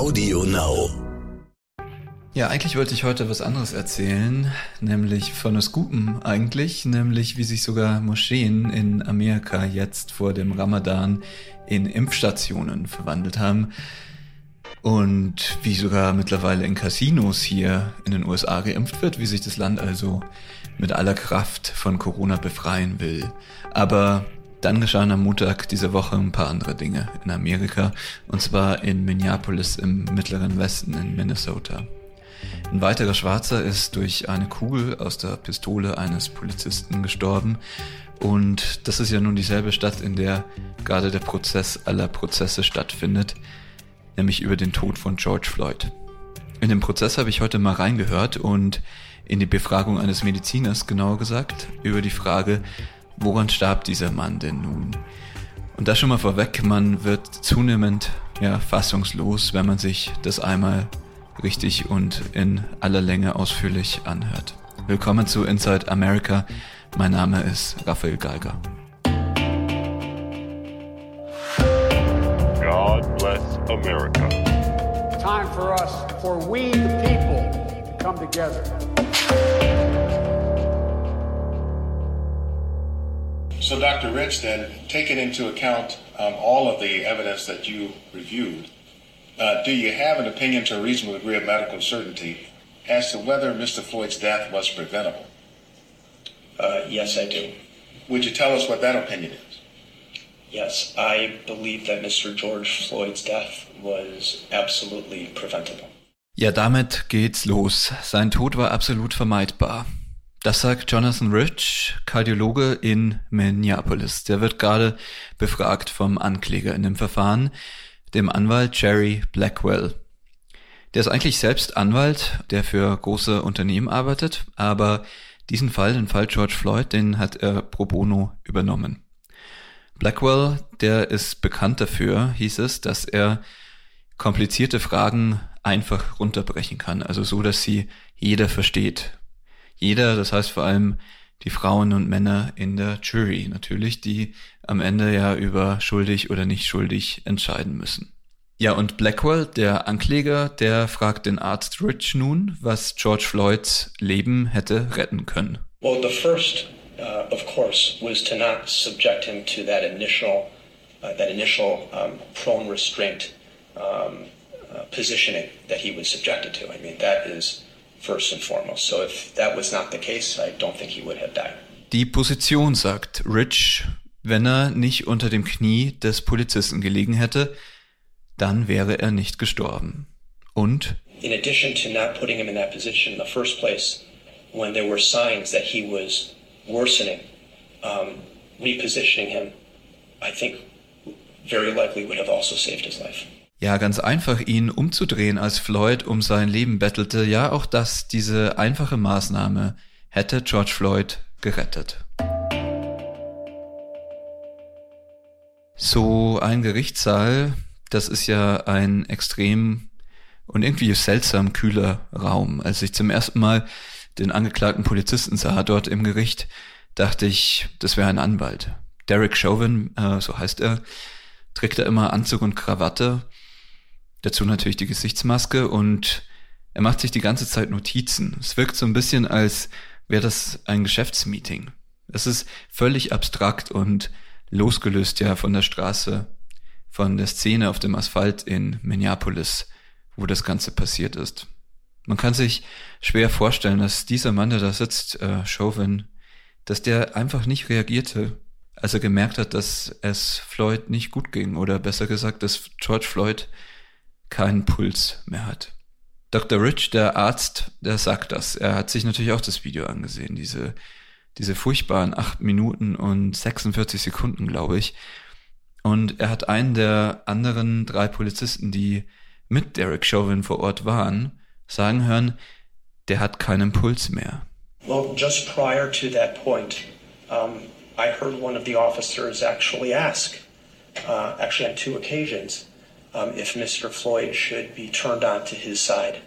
Audio Now. Ja, eigentlich wollte ich heute was anderes erzählen, nämlich von der Scoopen eigentlich, nämlich wie sich sogar Moscheen in Amerika jetzt vor dem Ramadan in Impfstationen verwandelt haben und wie sogar mittlerweile in Casinos hier in den USA geimpft wird, wie sich das Land also mit aller Kraft von Corona befreien will. Aber dann geschahen am Montag dieser Woche ein paar andere Dinge in Amerika, und zwar in Minneapolis im mittleren Westen in Minnesota. Ein weiterer Schwarzer ist durch eine Kugel aus der Pistole eines Polizisten gestorben. Und das ist ja nun dieselbe Stadt, in der gerade der Prozess aller Prozesse stattfindet, nämlich über den Tod von George Floyd. In dem Prozess habe ich heute mal reingehört und in die Befragung eines Mediziners genauer gesagt, über die Frage, woran starb dieser Mann denn nun? Und das schon mal vorweg, man wird zunehmend ja, fassungslos, wenn man sich das einmal richtig und in aller Länge ausführlich anhört. Willkommen zu Inside America. Mein Name ist Raphael Geiger. God bless America. Time for us, for we the people, to come together. So, Dr. Rich, then, taking into account um, all of the evidence that you reviewed, uh, do you have an opinion to a reasonable degree of medical certainty as to whether Mr. Floyd's death was preventable? Uh, yes, I do. Would you tell us what that opinion is? Yes, I believe that Mr. George Floyd's death was absolutely preventable. Ja, damit geht's los. Sein Tod war absolut vermeidbar. Das sagt Jonathan Rich, Kardiologe in Minneapolis. Der wird gerade befragt vom Ankläger in dem Verfahren dem Anwalt Jerry Blackwell. Der ist eigentlich selbst Anwalt, der für große Unternehmen arbeitet, aber diesen Fall, den Fall George Floyd, den hat er pro bono übernommen. Blackwell, der ist bekannt dafür, hieß es, dass er komplizierte Fragen einfach runterbrechen kann, also so, dass sie jeder versteht. Jeder, das heißt vor allem die Frauen und Männer in der Jury natürlich, die am Ende ja über schuldig oder nicht schuldig entscheiden müssen. Ja, und Blackwell, der Ankläger, der fragt den Arzt Rich nun, was George Floyds Leben hätte retten können. Well, the first, uh, of course, was to not subject him to that initial, uh, that initial um, prone restraint um, uh, positioning that he was subjected to. I mean, that is first and foremost. So if that was not the case, I don't think he would have died. Die Position, sagt Rich, wenn er nicht unter dem Knie des Polizisten gelegen hätte, dann wäre er nicht gestorben. Und In addition to not putting him in that position in the first place, when there were signs that he was worsening, um, repositioning him, I think very likely would have also saved his life. Ja, ganz einfach, ihn umzudrehen, als Floyd um sein Leben bettelte. Ja, auch das, diese einfache Maßnahme hätte George Floyd gerettet. So ein Gerichtssaal, das ist ja ein extrem und irgendwie seltsam kühler Raum. Als ich zum ersten Mal den angeklagten Polizisten sah dort im Gericht, dachte ich, das wäre ein Anwalt. Derek Chauvin, äh, so heißt er, trägt er immer Anzug und Krawatte Dazu natürlich die Gesichtsmaske und er macht sich die ganze Zeit Notizen. Es wirkt so ein bisschen, als wäre das ein Geschäftsmeeting. Es ist völlig abstrakt und losgelöst ja von der Straße, von der Szene auf dem Asphalt in Minneapolis, wo das Ganze passiert ist. Man kann sich schwer vorstellen, dass dieser Mann, der da sitzt, äh, Chauvin, dass der einfach nicht reagierte, als er gemerkt hat, dass es Floyd nicht gut ging oder besser gesagt, dass George Floyd keinen Puls mehr hat. Dr. Rich, der Arzt, der sagt das. Er hat sich natürlich auch das Video angesehen, diese, diese furchtbaren acht Minuten und 46 Sekunden, glaube ich. Und er hat einen der anderen drei Polizisten, die mit Derek Chauvin vor Ort waren, sagen hören, der hat keinen Puls mehr. Well, just prior to that point, um, I heard one of the officers actually ask, uh, actually on two occasions, um, if Mr. Floyd should be turned on to his side.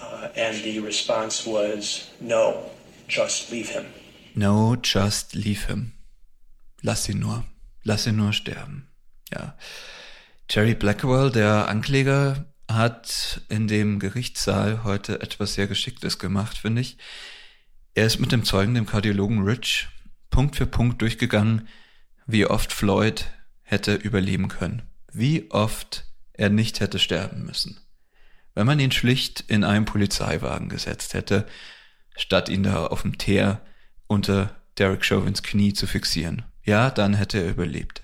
Uh, and the response was, no, just leave him. No, just leave him. Lass ihn nur. Lass ihn nur sterben. Ja. Jerry Blackwell, der Ankläger, hat in dem Gerichtssaal heute etwas sehr Geschicktes gemacht, finde ich. Er ist mit dem Zeugen, dem Kardiologen Rich, Punkt für Punkt durchgegangen, wie oft Floyd hätte überleben können, wie oft er nicht hätte sterben müssen. Wenn man ihn schlicht in einen Polizeiwagen gesetzt hätte, statt ihn da auf dem Teer unter Derek Chauvins Knie zu fixieren, ja, dann hätte er überlebt.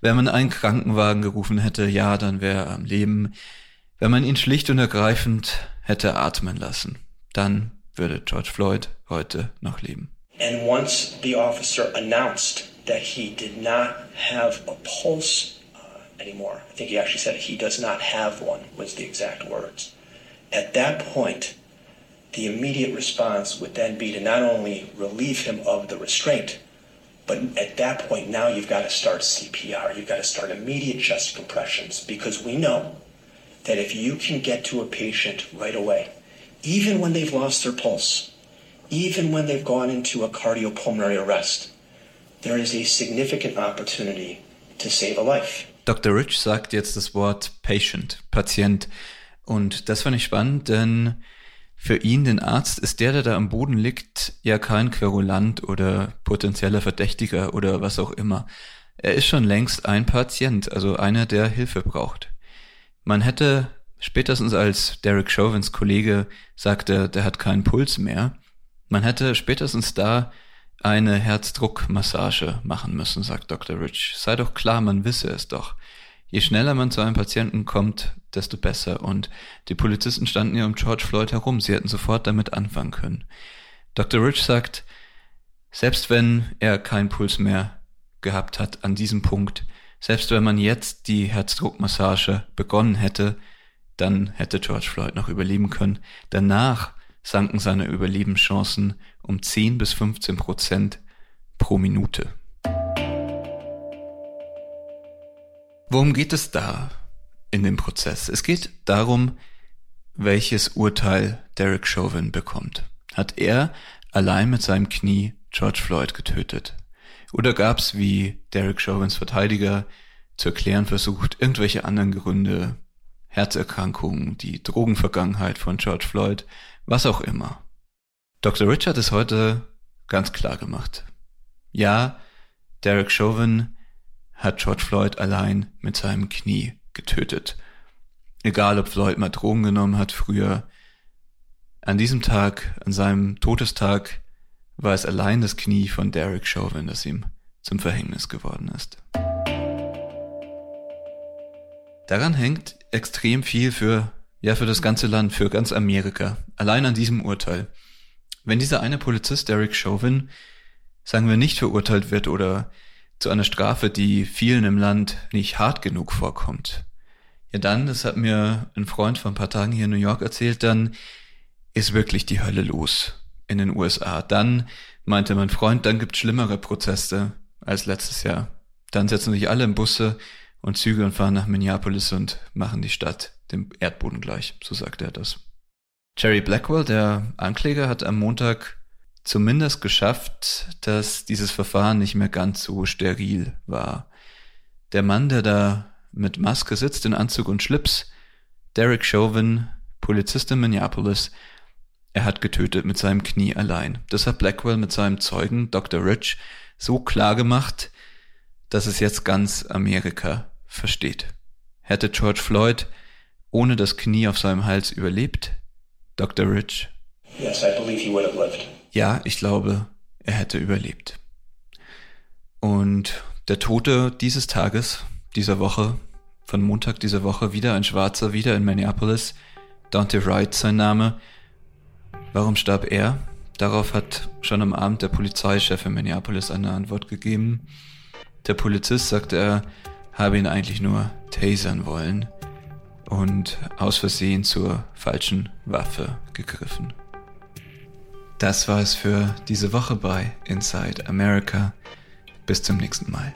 Wenn man einen Krankenwagen gerufen hätte, ja, dann wäre er am Leben. Wenn man ihn schlicht und ergreifend hätte atmen lassen, dann würde George Floyd heute noch leben. And once the officer announced that he did not have a pulse anymore, I think he actually said he does not have one, was the exact words. At that point, the immediate response would then be to not only relieve him of the restraint, but at that point, now you've got to start CPR. You've got to start immediate chest compressions because we know that if you can get to a patient right away, even when they've lost their pulse, even when they've gone into a cardiopulmonary arrest, there is a significant opportunity to save a life. Dr. Rich sagt jetzt das Wort Patient, Patient. Und das fand ich spannend, denn für ihn, den Arzt, ist der, der da am Boden liegt, ja kein Querulant oder potenzieller Verdächtiger oder was auch immer. Er ist schon längst ein Patient, also einer, der Hilfe braucht. Man hätte spätestens als Derek Chauvins Kollege sagte, der hat keinen Puls mehr, man hätte spätestens da eine Herzdruckmassage machen müssen, sagt Dr. Rich. Sei doch klar, man wisse es doch. Je schneller man zu einem Patienten kommt, desto besser. Und die Polizisten standen ja um George Floyd herum. Sie hätten sofort damit anfangen können. Dr. Rich sagt, selbst wenn er keinen Puls mehr gehabt hat an diesem Punkt, selbst wenn man jetzt die Herzdruckmassage begonnen hätte, dann hätte George Floyd noch überleben können. Danach sanken seine Überlebenschancen um 10 bis 15 Prozent pro Minute. Worum geht es da in dem Prozess? Es geht darum, welches Urteil Derek Chauvin bekommt. Hat er allein mit seinem Knie George Floyd getötet? Oder gab es, wie Derek Chauvins Verteidiger zu erklären versucht, irgendwelche anderen Gründe, Herzerkrankungen, die Drogenvergangenheit von George Floyd, was auch immer. Dr. Richard ist heute ganz klar gemacht. Ja, Derek Chauvin hat George Floyd allein mit seinem Knie getötet. Egal, ob Floyd mal Drogen genommen hat früher. An diesem Tag, an seinem Todestag, war es allein das Knie von Derek Chauvin, das ihm zum Verhängnis geworden ist. Daran hängt extrem viel für ja, für das ganze Land, für ganz Amerika. Allein an diesem Urteil. Wenn dieser eine Polizist, Derek Chauvin, sagen wir nicht verurteilt wird oder zu einer Strafe, die vielen im Land nicht hart genug vorkommt, ja dann, das hat mir ein Freund vor ein paar Tagen hier in New York erzählt, dann ist wirklich die Hölle los in den USA. Dann, meinte mein Freund, dann gibt schlimmere Proteste als letztes Jahr. Dann setzen sich alle in Busse und Züge und fahren nach Minneapolis und machen die Stadt dem Erdboden gleich, so sagte er das. Jerry Blackwell, der Ankläger, hat am Montag zumindest geschafft, dass dieses Verfahren nicht mehr ganz so steril war. Der Mann, der da mit Maske sitzt, in Anzug und Schlips, Derek Chauvin, Polizist in Minneapolis, er hat getötet mit seinem Knie allein. Das hat Blackwell mit seinem Zeugen, Dr. Rich, so klar gemacht, dass es jetzt ganz Amerika versteht. Hätte George Floyd ohne das Knie auf seinem Hals überlebt? Dr. Rich? Yes, I believe he would have lived. Ja, ich glaube, er hätte überlebt. Und der Tote dieses Tages, dieser Woche, von Montag dieser Woche, wieder ein Schwarzer, wieder in Minneapolis, Dante Wright sein Name. Warum starb er? Darauf hat schon am Abend der Polizeichef in Minneapolis eine Antwort gegeben. Der Polizist sagte, er habe ihn eigentlich nur tasern wollen und aus Versehen zur falschen Waffe gegriffen. Das war es für diese Woche bei Inside America. Bis zum nächsten Mal.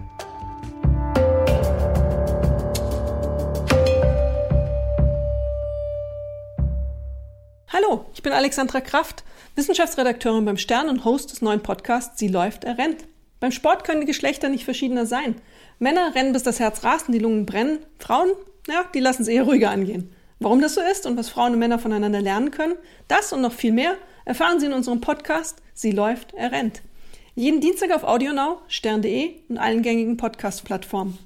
Hallo, ich bin Alexandra Kraft, Wissenschaftsredakteurin beim Stern und Host des neuen Podcasts Sie läuft, er rennt. Beim Sport können die Geschlechter nicht verschiedener sein. Männer rennen bis das Herz rast und die Lungen brennen. Frauen, ja, die lassen es eher ruhiger angehen. Warum das so ist und was Frauen und Männer voneinander lernen können, das und noch viel mehr erfahren Sie in unserem Podcast Sie läuft, er rennt. Jeden Dienstag auf AudioNow, stern.de und allen gängigen Podcast-Plattformen.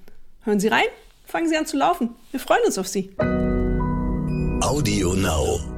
Hören Sie rein, fangen Sie an zu laufen. Wir freuen uns auf Sie. Audio Now.